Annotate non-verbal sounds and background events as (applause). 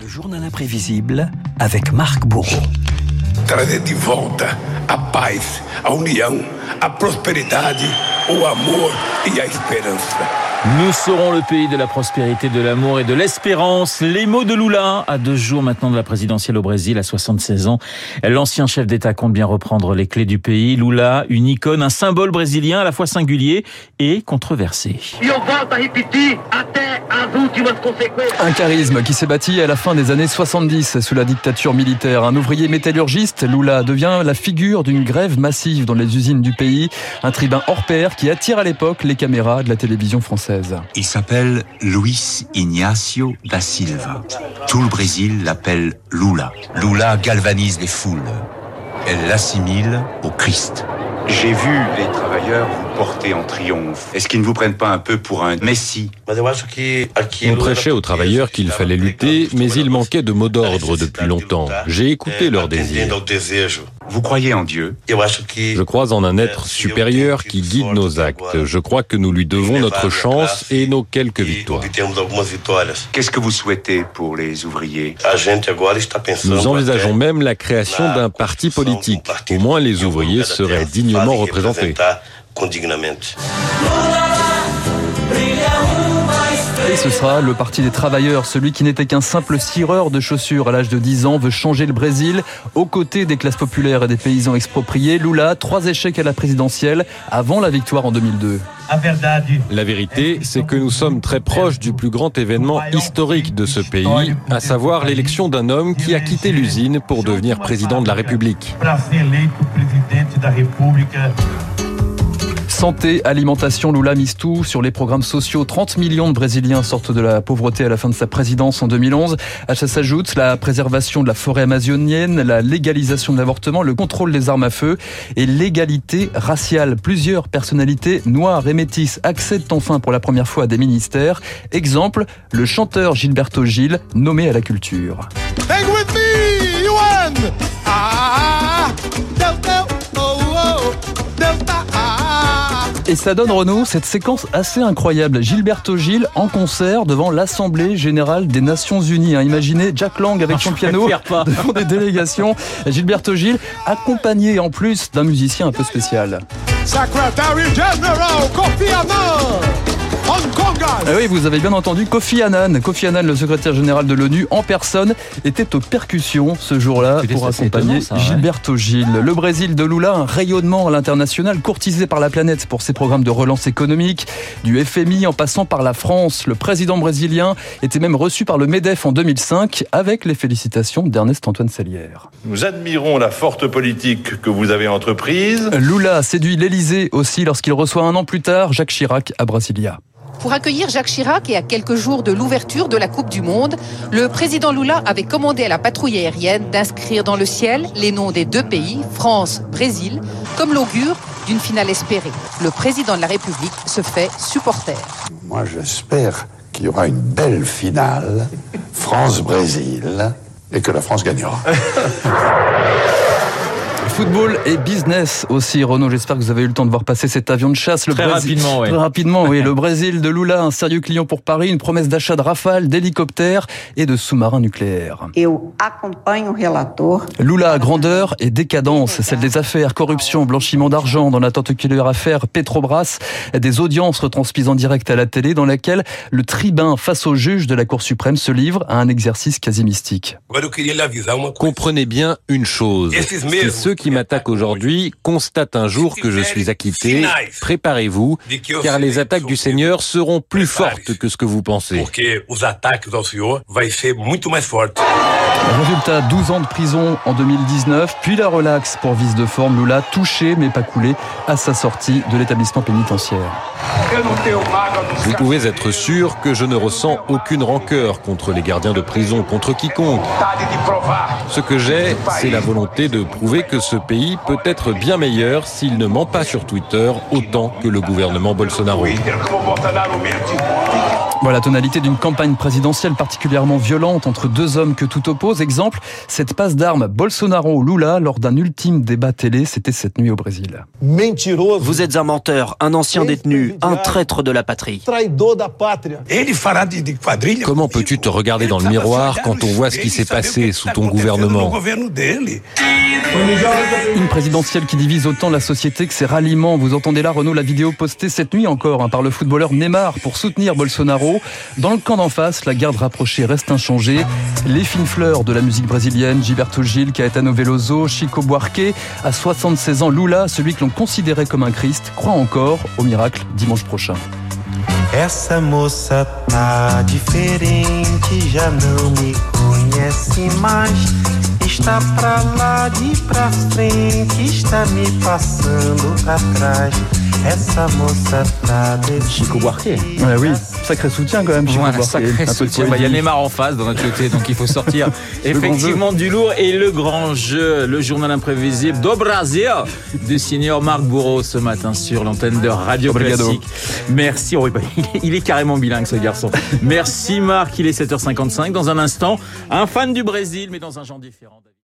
Le journal imprévisible avec Marc Bourreau. Trazer de volta a paz, a união, a prosperidade, o amor e a esperança. Nous serons le pays de la prospérité, de l'amour et de l'espérance. Les mots de Lula, à deux jours maintenant de la présidentielle au Brésil, à 76 ans. L'ancien chef d'État compte bien reprendre les clés du pays. Lula, une icône, un symbole brésilien à la fois singulier et controversé. Un charisme qui s'est bâti à la fin des années 70 sous la dictature militaire. Un ouvrier métallurgiste, Lula devient la figure d'une grève massive dans les usines du pays. Un tribun hors pair qui attire à l'époque les caméras de la télévision française. Il s'appelle Luis Ignacio da Silva. Tout le Brésil l'appelle Lula. Lula galvanise les foules. Elle l'assimile au Christ. J'ai vu les travailleurs vous porter en triomphe. Est-ce qu'ils ne vous prennent pas un peu pour un messie? On prêchait aux travailleurs qu'il fallait lutter, mais il manquait de mots d'ordre depuis longtemps. J'ai écouté leurs désirs. Vous croyez en Dieu Je crois en un être supérieur qui guide nos actes. Je crois que nous lui devons notre chance et nos quelques victoires. Qu'est-ce que vous souhaitez pour les ouvriers Nous envisageons même la création d'un parti politique. Au moins les ouvriers seraient dignement représentés. Et ce sera le Parti des travailleurs. Celui qui n'était qu'un simple cireur de chaussures à l'âge de 10 ans veut changer le Brésil. Aux côtés des classes populaires et des paysans expropriés, Lula, trois échecs à la présidentielle avant la victoire en 2002. La vérité, c'est que nous sommes très proches du plus grand événement historique de ce pays, à savoir l'élection d'un homme qui a quitté l'usine pour devenir président de la République. Santé, alimentation, Lula mise tout sur les programmes sociaux. 30 millions de Brésiliens sortent de la pauvreté à la fin de sa présidence en 2011. À ça s'ajoute la préservation de la forêt amazonienne, la légalisation de l'avortement, le contrôle des armes à feu et l'égalité raciale. Plusieurs personnalités noires et métisses accèdent enfin pour la première fois à des ministères. Exemple, le chanteur Gilberto Gil, nommé à la culture. Et ça donne, Renaud, cette séquence assez incroyable. Gilberto Gil en concert devant l'Assemblée Générale des Nations Unies. Hein. Imaginez Jack Lang avec son piano (laughs) devant des délégations. Gilberto Gil accompagné en plus d'un musicien un peu spécial. Ah oui, vous avez bien entendu Kofi Annan. Kofi Annan, le secrétaire général de l'ONU en personne, était aux percussions ce jour-là pour accompagner ça, Gilberto Gil. Le Brésil de Lula, un rayonnement à l'international, courtisé par la planète pour ses programmes de relance économique, du FMI en passant par la France. Le président brésilien était même reçu par le MEDEF en 2005 avec les félicitations d'Ernest Antoine Salière. Nous admirons la forte politique que vous avez entreprise. Lula séduit l'Elysée aussi lorsqu'il reçoit un an plus tard Jacques Chirac à Brasilia. Pour accueillir Jacques Chirac et à quelques jours de l'ouverture de la Coupe du Monde, le président Lula avait commandé à la patrouille aérienne d'inscrire dans le ciel les noms des deux pays, France, Brésil, comme l'augure d'une finale espérée. Le président de la République se fait supporter. Moi, j'espère qu'il y aura une belle finale France-Brésil et que la France gagnera. (laughs) Football et business aussi, Renaud. J'espère que vous avez eu le temps de voir passer cet avion de chasse. Le Très Brésil... rapidement, oui. Très rapidement, oui. (laughs) le Brésil de Lula, un sérieux client pour Paris, une promesse d'achat de rafales, d'hélicoptères et de sous-marins nucléaires. Lula, grandeur et décadence, celle des affaires, corruption, blanchiment d'argent dans la tentaculaire affaire Petrobras, des audiences retransmises en direct à la télé dans laquelle le tribun face au juge de la Cour suprême se livre à un exercice quasi mystique. Comprenez bien une chose. C'est ceux qui m'attaquent aujourd'hui constatent un jour que je suis acquitté. Préparez-vous, car les attaques du Seigneur seront plus fortes que ce que vous pensez. Résultat, 12 ans de prison en 2019, puis la relaxe pour vice de forme. Lula touché mais pas coulé à sa sortie de l'établissement pénitentiaire. Vous pouvez être sûr que je ne ressens aucune rancœur contre les gardiens de prison, contre quiconque. Ce que j'ai, c'est la volonté de prouver que ce pays peut être bien meilleur s'il ne ment pas sur Twitter autant que le gouvernement Bolsonaro. Voilà, tonalité d'une campagne présidentielle particulièrement violente entre deux hommes que tout oppose. Exemple, cette passe d'armes Bolsonaro-Lula lors d'un ultime débat télé, c'était cette nuit au Brésil. Vous êtes un menteur, un ancien détenu, un traître de la patrie. Comment peux-tu te regarder dans le miroir quand on voit ce qui s'est passé sous ton gouvernement? Une présidentielle qui divise autant la société que ses ralliements. Vous entendez là, Renaud, la vidéo postée cette nuit encore hein, par le footballeur Neymar pour soutenir Bolsonaro. Dans le camp d'en face, la garde rapprochée reste inchangée. Les fines fleurs de la musique brésilienne, Gilberto Gil, Caetano Veloso, Chico Buarque. À 76 ans, Lula, celui que l'on considérait comme un Christ, croit encore au miracle dimanche prochain. Essa moça já não me mais. Está pra lá está me passando. Chico Buarque. Ouais, oui, sacré soutien quand même. Chico voilà, sacré soutien. Bah, il y a Neymar en face dans notre côté, donc il faut sortir (laughs) effectivement du lourd et le grand jeu, le journal imprévisible do Brasil du senior Marc Bourreau ce matin sur l'antenne de Radio Obrigado. Classique. Merci. Oh, bah, il, est, il est carrément bilingue ce garçon. Merci Marc. Il est 7h55. Dans un instant, un fan du Brésil, mais dans un genre différent.